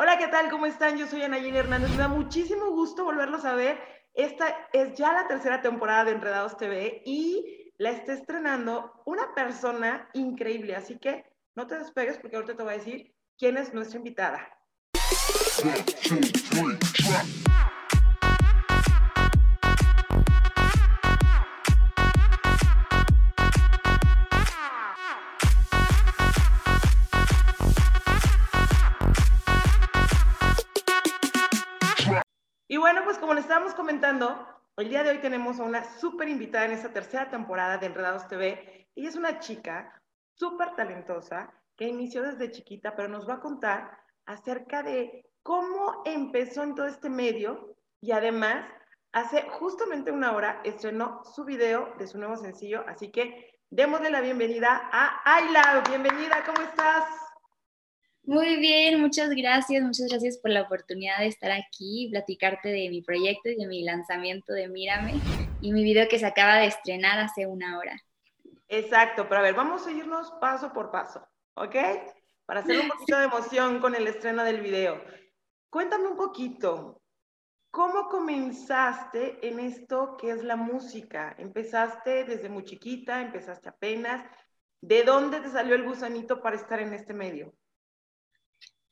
Hola, ¿qué tal? ¿Cómo están? Yo soy Anayeli Hernández. Me da muchísimo gusto volverlos a ver. Esta es ya la tercera temporada de Enredados TV y la está estrenando una persona increíble. Así que no te despegues porque ahorita te voy a decir quién es nuestra invitada. Como les estábamos comentando, el día de hoy tenemos a una súper invitada en esta tercera temporada de Enredados TV. Ella es una chica súper talentosa que inició desde chiquita, pero nos va a contar acerca de cómo empezó en todo este medio y además hace justamente una hora estrenó su video de su nuevo sencillo, así que démosle la bienvenida a Ayla. Bienvenida, ¿cómo estás? Muy bien, muchas gracias, muchas gracias por la oportunidad de estar aquí y platicarte de mi proyecto y de mi lanzamiento de Mírame y mi video que se acaba de estrenar hace una hora. Exacto, pero a ver, vamos a irnos paso por paso, ¿ok? Para hacer un poquito de emoción con el estreno del video. Cuéntame un poquito, ¿cómo comenzaste en esto que es la música? ¿Empezaste desde muy chiquita? ¿Empezaste apenas? ¿De dónde te salió el gusanito para estar en este medio?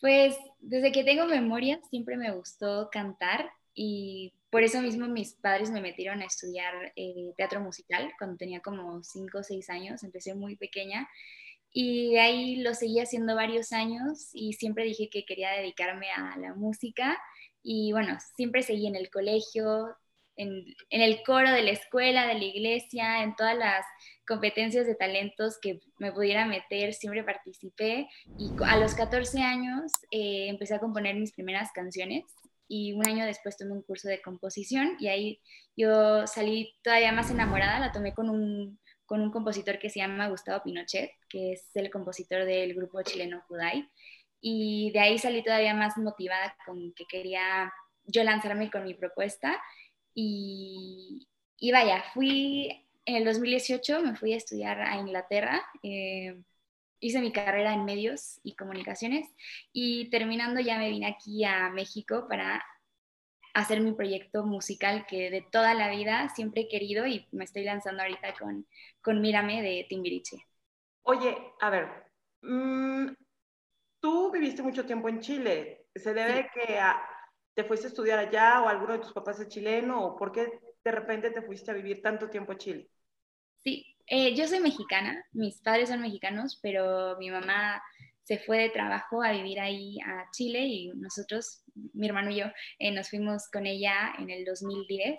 Pues desde que tengo memoria siempre me gustó cantar y por eso mismo mis padres me metieron a estudiar eh, teatro musical cuando tenía como 5 o 6 años, empecé muy pequeña y ahí lo seguí haciendo varios años y siempre dije que quería dedicarme a la música y bueno, siempre seguí en el colegio, en, el coro de la escuela, de la iglesia, en todas las competencias de talentos que me pudiera meter, siempre participé. Y a los 14 años eh, empecé a componer mis primeras canciones y un año después tomé un curso de composición y ahí yo salí todavía más enamorada, la tomé con un, con un compositor que se llama Gustavo Pinochet, que es el compositor del grupo chileno Judai, y de ahí salí todavía más motivada con que quería yo lanzarme con mi propuesta y, y vaya, fui en el 2018, me fui a estudiar a Inglaterra. Eh, hice mi carrera en medios y comunicaciones y terminando ya me vine aquí a México para hacer mi proyecto musical que de toda la vida siempre he querido y me estoy lanzando ahorita con, con Mírame de Timbiriche. Oye, a ver, mm, tú viviste mucho tiempo en Chile. ¿Se debe que te fuiste a estudiar allá o alguno de tus papás es chileno o por qué de repente te fuiste a vivir tanto tiempo a Chile? Sí, eh, yo soy mexicana, mis padres son mexicanos, pero mi mamá se fue de trabajo a vivir ahí a Chile y nosotros, mi hermano y yo, eh, nos fuimos con ella en el 2010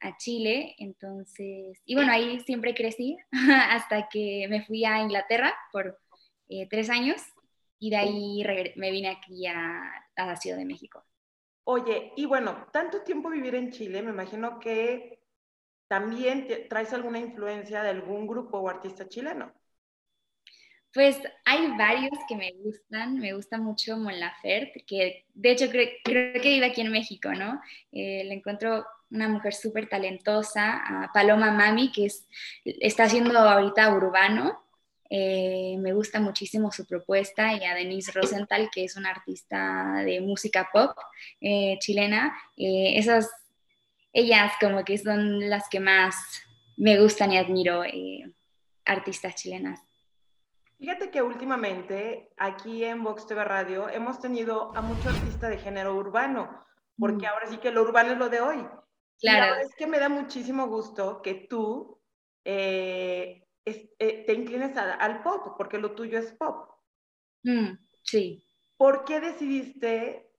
a Chile, entonces, y bueno, ahí siempre crecí hasta que me fui a Inglaterra por eh, tres años y de ahí me vine aquí a, a la Ciudad de México. Oye, y bueno, tanto tiempo vivir en Chile, me imagino que también traes alguna influencia de algún grupo o artista chileno. Pues hay varios que me gustan, me gusta mucho Mon Laferte, que de hecho creo, que vive aquí en México, ¿no? Eh, le encuentro una mujer súper talentosa, Paloma Mami, que es, está haciendo ahorita urbano, eh, me gusta muchísimo su propuesta y a Denise Rosenthal, que es una artista de música pop eh, chilena. Eh, esas, ellas como que son las que más me gustan y admiro, artistas chilenas. Fíjate que últimamente aquí en Vox TV Radio hemos tenido a muchos artistas de género urbano, porque mm. ahora sí que lo urbano es lo de hoy. Claro. es que me da muchísimo gusto que tú eh, te inclines al pop, porque lo tuyo es pop. Mm, sí. ¿Por qué decidiste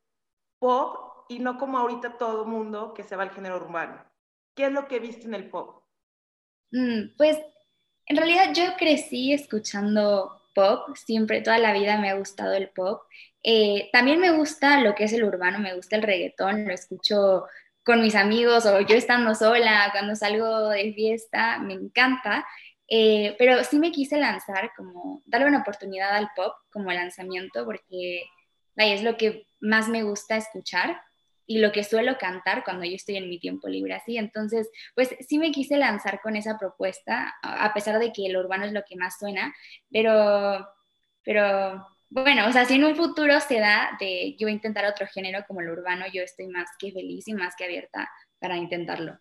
pop y no como ahorita todo mundo que se va al género urbano? ¿Qué es lo que viste en el pop? Mm, pues en realidad yo crecí escuchando pop, siempre, toda la vida me ha gustado el pop. Eh, también me gusta lo que es el urbano, me gusta el reggaetón, lo escucho con mis amigos o yo estando sola, cuando salgo de fiesta, me encanta. Eh, pero sí me quise lanzar, como darle una oportunidad al pop como lanzamiento, porque es lo que más me gusta escuchar y lo que suelo cantar cuando yo estoy en mi tiempo libre así. Entonces, pues sí me quise lanzar con esa propuesta, a pesar de que el urbano es lo que más suena, pero, pero bueno, o sea, si en un futuro se da de yo intentar otro género como el urbano, yo estoy más que feliz y más que abierta para intentarlo.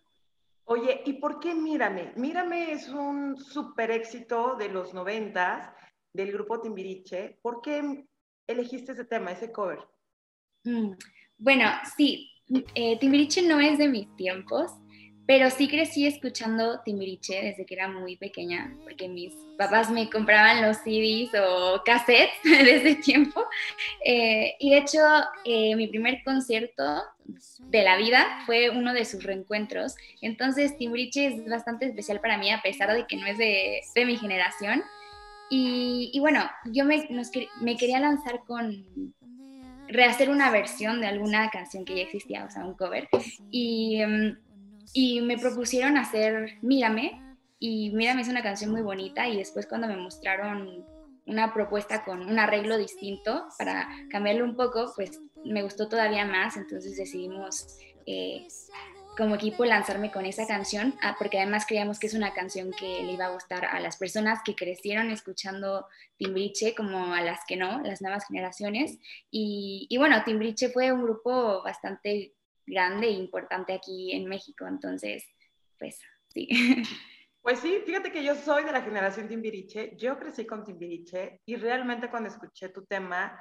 Oye, ¿y por qué Mírame? Mírame es un super éxito de los noventas del grupo Timbiriche. ¿Por qué elegiste ese tema, ese cover? Mm, bueno, sí, eh, Timbiriche no es de mis tiempos, pero sí crecí escuchando Timbiriche desde que era muy pequeña, porque mis papás me compraban los CDs o cassettes de ese tiempo. Eh, y de hecho, eh, mi primer concierto de la vida fue uno de sus reencuentros. Entonces, Timbiriche es bastante especial para mí, a pesar de que no es de, de mi generación. Y, bueno, yo me, me quería lanzar con rehacer una versión de alguna canción que ya existía, o sea, un cover. Y, em, y me propusieron hacer Mírame, y Mírame es una canción muy bonita, y después cuando me mostraron una propuesta con un arreglo distinto para cambiarlo un poco, pues me gustó todavía más, entonces decidimos eh, como equipo lanzarme con esa canción, ah, porque además creíamos que es una canción que le iba a gustar a las personas que crecieron escuchando Timbriche, como a las que no, las nuevas generaciones. Y, y bueno, Timbriche fue un grupo bastante grande e importante aquí en México, entonces, pues sí. Pues sí, fíjate que yo soy de la generación Timbiriche, yo crecí con Timbiriche y realmente cuando escuché tu tema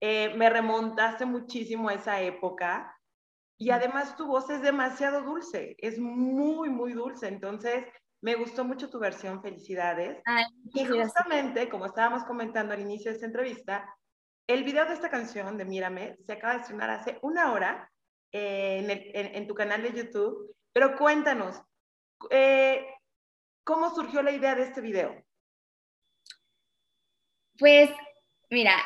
eh, me remontaste muchísimo a esa época y además tu voz es demasiado dulce, es muy, muy dulce. Entonces, me gustó mucho tu versión, felicidades. y justamente, como estábamos comentando al inicio de esta entrevista, el video de esta canción de Mírame se acaba de estrenar hace una hora eh, en, tu canal de YouTube. Pero cuéntanos, eh, ¿cómo surgió la idea de este video? Pues, mira,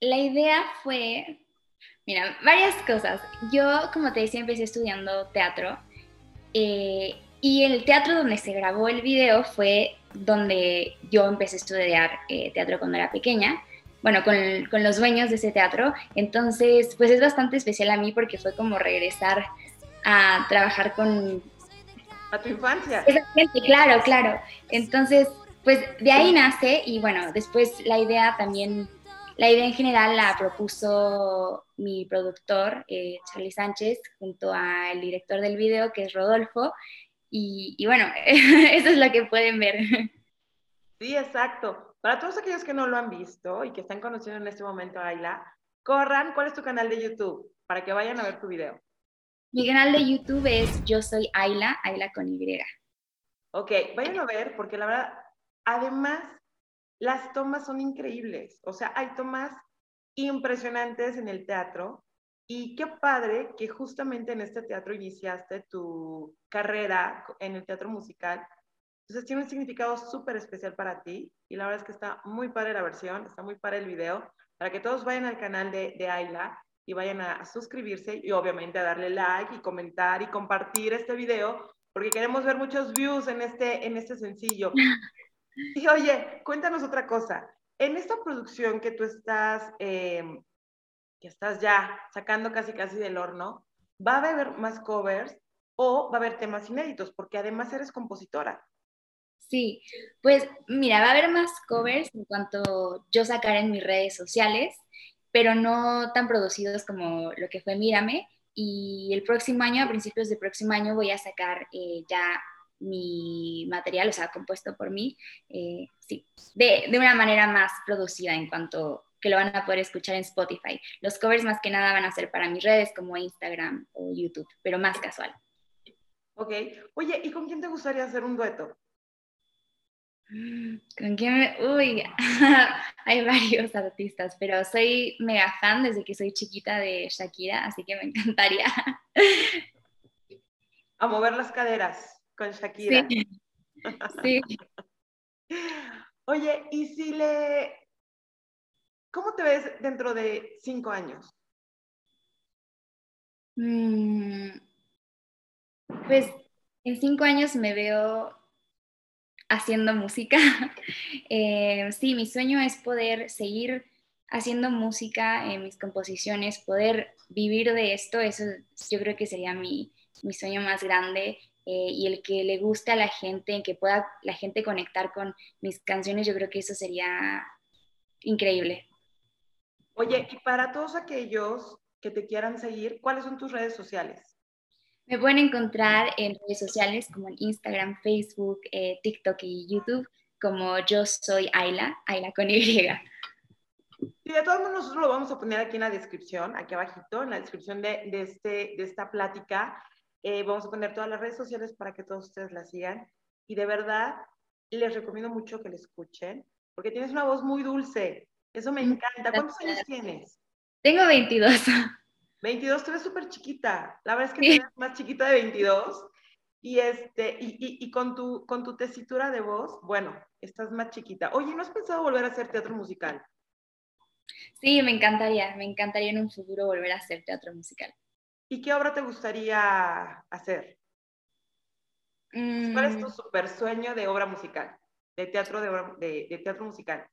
la idea fue Mira, varias cosas. Yo, como te decía, empecé estudiando teatro eh, y el teatro donde se grabó el video fue donde yo empecé a estudiar eh, teatro cuando era pequeña. Bueno, con, con, los dueños de ese teatro. Entonces, pues es bastante especial a mí porque fue como regresar a trabajar con... A tu infancia. Esa gente, claro, claro. Entonces, pues de ahí nace y bueno, después la idea también la idea en general la propuso mi productor, eh, Charlie Sánchez, junto al director del video, que es Rodolfo. Y, bueno, eso es lo que pueden ver. Sí, exacto. Para todos aquellos que no lo han visto y que están conociendo en este momento a Ayla, corran, ¿cuál es tu canal de YouTube? Para que vayan a ver tu video. Mi canal de YouTube es Yo Soy Ayla, Ayla con Y. Ok, vayan a ver porque la verdad, además las tomas son increíbles, o sea, hay tomas impresionantes en el teatro y qué padre que justamente en este teatro iniciaste tu carrera en el teatro musical. Entonces tiene un significado súper especial para ti y la verdad es que está muy padre la versión, está muy padre el video, para que todos vayan al canal de, de Ayla y vayan a, suscribirse y obviamente a darle like y comentar y compartir este video porque queremos ver muchos views en este, en este sencillo. Y oye, cuéntanos otra cosa. En esta producción que tú estás, em, que estás ya sacando casi casi del horno, ¿va a haber más covers o va a haber temas inéditos? Porque además eres compositora. Sí, pues mira, va a haber más covers en cuanto yo sacar en mis redes sociales, pero no tan producidos como lo que fue Mírame. Y el próximo año, a principios del próximo año, voy a sacar eh, ya mi material, o sea, compuesto por mí, eh, sí, de, de, una manera más producida en cuanto que lo van a poder escuchar en Spotify. Los covers más que nada van a ser para mis redes como Instagram o YouTube, pero más casual. Ok. Oye, ¿y con quién te gustaría hacer un dueto? ¿Con quién me... Uy, hay varios artistas, pero soy mega fan desde que soy chiquita de Shakira, así que me encantaría. A mover las caderas con Shakira. Sí. Oye, y si le... ¿Cómo te ves dentro de cinco años? Mm, pues en cinco años me veo haciendo música. Eh, sí, mi sueño es poder seguir haciendo música en mis composiciones, poder vivir de esto, eso yo creo que sería mi, mi sueño más grande eh, y el que le guste a la gente, en que pueda la gente conectar con mis canciones, yo creo que eso sería increíble. Oye, y para todos aquellos que te quieran seguir, ¿cuáles son tus redes sociales? Me pueden encontrar en redes sociales como en Instagram, Facebook, eh, TikTok y YouTube como yo soy Ayla, Ayla con Y. Sí, de todos modos nosotros lo vamos a poner aquí en la descripción, aquí abajito, en la descripción de, de este, de esta plática. Eh, vamos a poner todas las redes sociales para que todos ustedes la sigan. Y de verdad, les recomiendo mucho que la escuchen, porque tienes una voz muy dulce. Eso me encanta. ¿Cuántos años tienes? Tengo 22. 22, tú eres súper chiquita. La verdad es que eres más chiquita de 22. Y, este, y, y, y, con, tu, con tu tesitura de voz, bueno, estás más chiquita. Oye, ¿no has pensado volver a hacer teatro musical? Sí, me encantaría, me encantaría en un futuro volver a hacer teatro musical. ¿Y qué obra te gustaría hacer? Mm. ¿Cuál es tu super sueño de obra musical? De teatro, de, de, de teatro musical.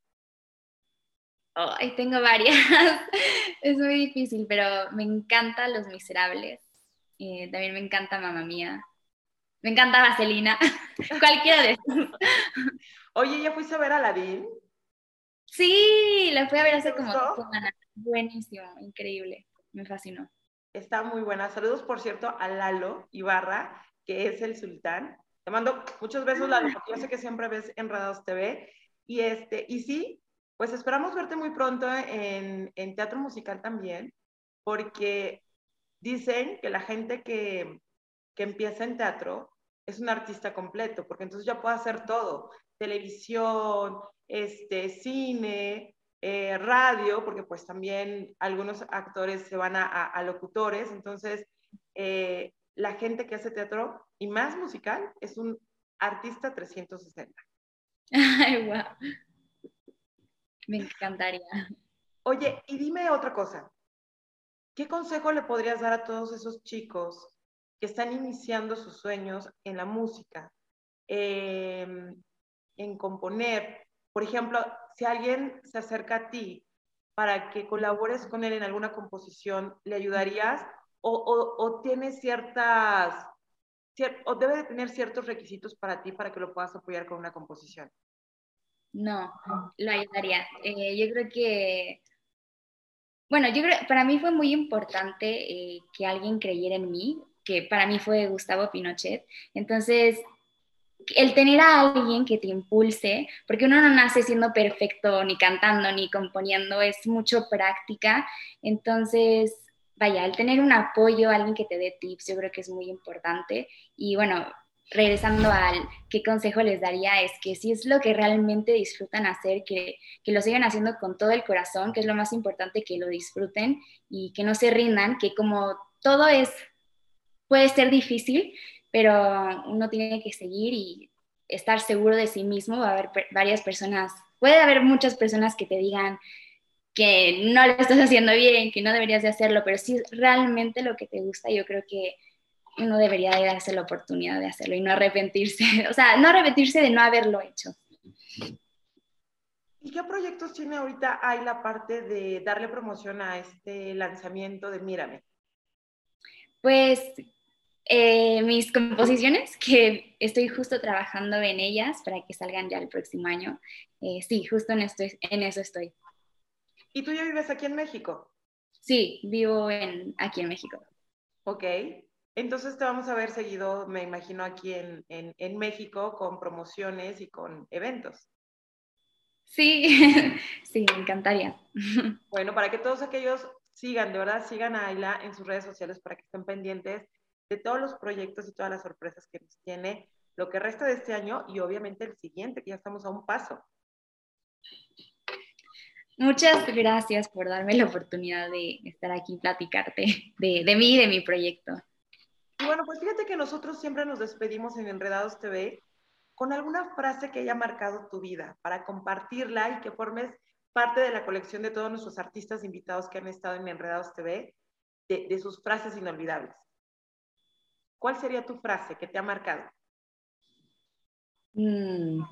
Ay, tengo varias. es muy difícil, pero me encanta Los Miserables. Eh, también me encanta Mamá Mía. Me encanta Vaselina. Cualquiera de estos. Oye, ¿ya fuiste a ver a Aladdin? Sí, la fui a ver hace como dos semanas. Buenísimo, increíble. Me fascinó. Está muy buena. Saludos, por cierto, a Lalo Ibarra, que es el sultán. Te mando muchos besos, Lalo, porque yo sé que siempre ves Enredados TV. Y, este, y sí, pues esperamos verte muy pronto en, teatro musical también, porque dicen que la gente que, empieza en teatro es un artista completo, porque entonces ya puede hacer todo, televisión, este, cine, eh, radio, porque pues también algunos actores se van a locutores, entonces eh, la gente que hace teatro y más musical es un artista 360. Ay, wow. Me encantaría. Oye, y dime otra cosa. ¿Qué consejo le podrías dar a todos esos chicos que están iniciando sus sueños en la música, eh, en componer? Por ejemplo, si alguien se acerca a ti para que colabores con él en alguna composición, ¿le ayudarías? ¿O, tiene ciertas, cier o debe de tener ciertos requisitos para ti para que lo puedas apoyar con una composición? No, lo ayudaría. Eh, yo creo que, bueno, yo creo, para mí fue muy importante eh, que alguien creyera en mí, que para mí fue Gustavo Pinochet. Entonces, el tener a alguien que te impulse, porque uno no nace siendo perfecto, ni cantando, ni componiendo, es mucho práctica. Entonces, vaya, el tener un apoyo, alguien que te dé tips, yo creo que es muy importante. Y bueno, regresando al qué consejo les daría, es que si es lo que realmente disfrutan hacer, que, que, lo sigan haciendo con todo el corazón, que es lo más importante, que lo disfruten y que no se rindan, que como todo es, puede ser difícil, pero uno tiene que seguir y estar seguro de sí mismo. Va a haber varias personas, puede haber muchas personas que te digan que no lo estás haciendo bien, que no deberías de hacerlo, pero si es realmente lo que te gusta, yo creo que uno debería de darse la oportunidad de hacerlo y no arrepentirse, o sea, no arrepentirse de no haberlo hecho. ¿Y qué proyectos tiene ahorita hay la parte de darle promoción a este lanzamiento de Mírame? Pues eh, mis composiciones, que estoy justo trabajando en ellas para que salgan ya el próximo año. Eh, sí, justo en, esto, en eso estoy. ¿Y tú ya vives aquí en México? Sí, vivo en, aquí en México. Ok. Entonces te vamos a ver seguido, me imagino, aquí en, en, en México con promociones y con eventos. Sí, sí, me encantaría. Bueno, para que todos aquellos sigan, de verdad, sigan a Ayla en sus redes sociales para que estén pendientes de todos los proyectos y todas las sorpresas que nos tiene lo que resta de este año y obviamente el siguiente, que ya estamos a un paso. Muchas gracias por darme la oportunidad de estar aquí y platicarte de, de mí y de mi proyecto. Y bueno, pues fíjate que nosotros siempre nos despedimos en Enredados TV con alguna frase que haya marcado tu vida para compartirla y que formes parte de la colección de todos nuestros artistas invitados que han estado en Enredados TV, de, sus frases inolvidables. ¿Cuál sería tu frase que te ha marcado? Mm.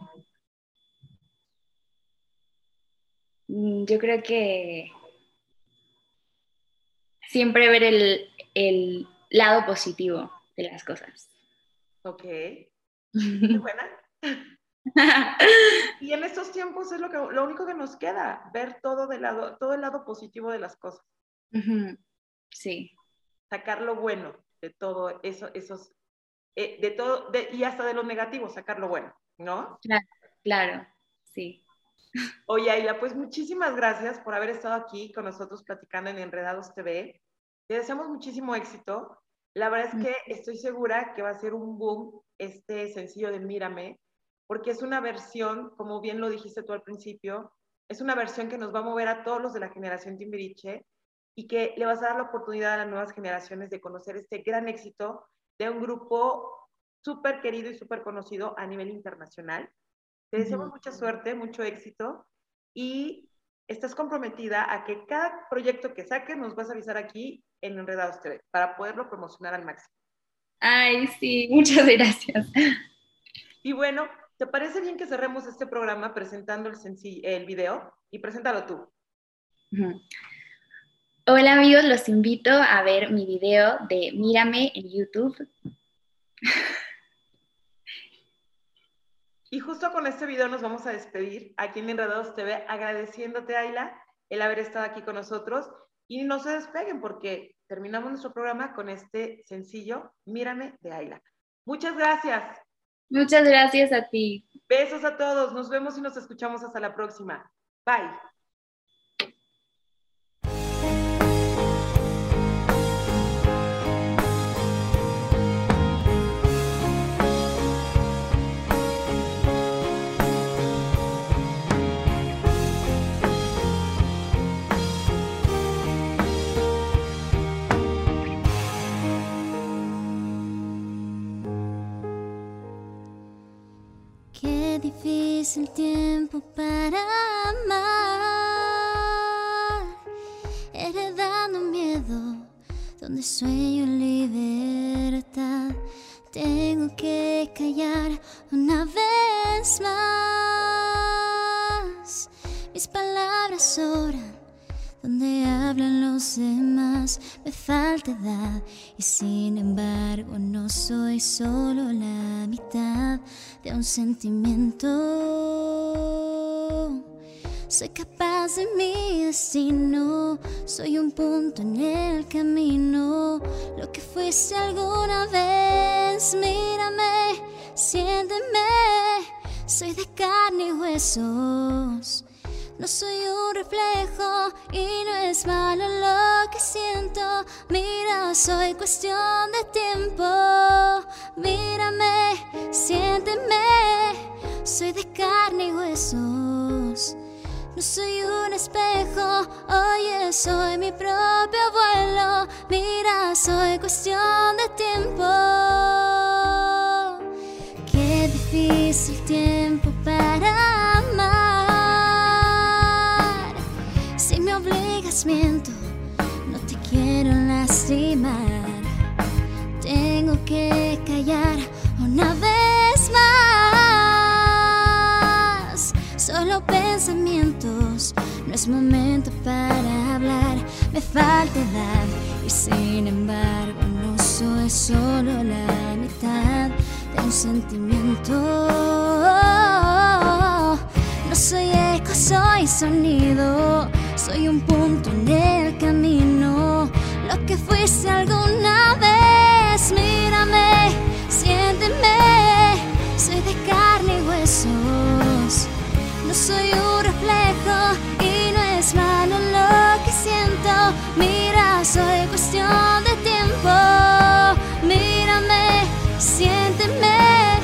Yo creo que siempre ver el, el lado positivo de las cosas. Ok. Muy buena. y en estos tiempos es lo, que, lo único que nos queda, ver todo, de lado, todo el lado positivo de las cosas. Sí. Sacar lo bueno de todo eso, esos, eh, de todo, y hasta de lo negativo, sacar lo bueno, ¿no? Claro, claro, sí. Oye, Ayla, pues muchísimas gracias por haber estado aquí con nosotros platicando en Enredados TV. Te deseamos muchísimo éxito. La verdad es que estoy segura que va a ser un boom este sencillo de Mírame, porque es una versión, como bien lo dijiste tú al principio, es una versión que nos va a mover a todos los de la generación Timbiriche y que le vas a dar la oportunidad a las nuevas generaciones de conocer este gran éxito de un grupo súper querido y súper conocido a nivel internacional. Te deseamos mucha suerte, mucho éxito y estás comprometida a que cada proyecto que saques nos vas a avisar aquí en Enredados TV para poderlo promocionar al máximo. Ay, sí, muchas gracias. Y bueno, ¿te parece bien que cerremos este programa presentando el, el video? Y preséntalo tú. Hola amigos, los invito a ver mi video de Mírame en YouTube. Y justo con este video nos vamos a despedir aquí en Enredados TV, agradeciéndote, Ayla, el haber estado aquí con nosotros. Y no se despeguen porque terminamos nuestro programa con este sencillo, Mírame de Ayla. Muchas gracias. Muchas gracias a ti. Besos a todos. Nos vemos y nos escuchamos hasta la próxima. Bye. Difícil tiempo para amar, heredando miedo donde sueño libertad. Tengo que callar una vez más. Mis palabras sobran donde hablan los demás. Me falta edad y sin embargo no soy solo la mitad de un sentimiento. Soy capaz de mi destino, soy un punto en el camino, lo que fuiste alguna vez. Mírame, siénteme, soy de carne y huesos. No soy un reflejo y no es malo lo que siento. Mira, soy cuestión de tiempo. Mírame, siénteme. Soy de carne y huesos. No soy un espejo, oye, soy mi propio vuelo. Mira, soy cuestión de tiempo. Qué difícil tiempo para no te quiero lastimar. Tengo que callar una vez más. Solo pensamientos, no es momento para hablar. Me falta edad y sin embargo no soy solo la mitad de un sentimiento. No soy eco, soy sonido soy un punto en el camino, lo que fuiste alguna vez. Mírame, siénteme, soy de carne y huesos. No soy un reflejo y no es malo lo que siento. Mira, soy cuestión de tiempo. Mírame, siénteme,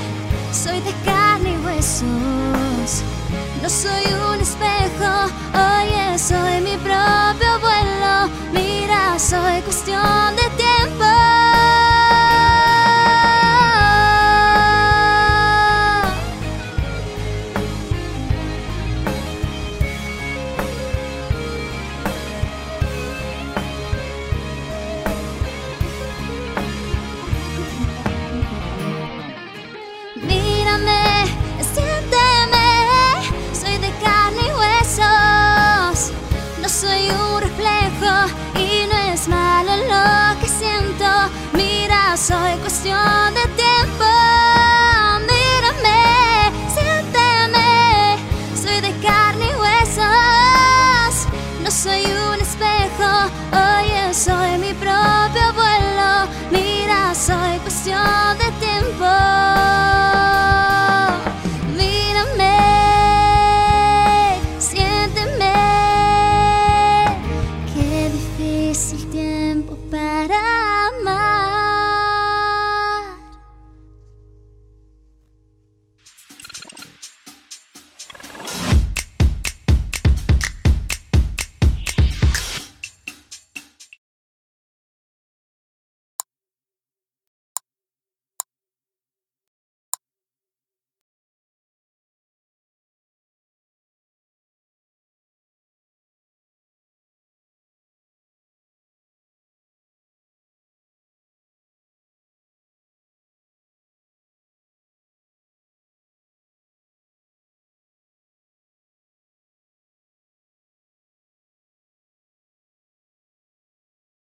soy de carne y huesos. No soy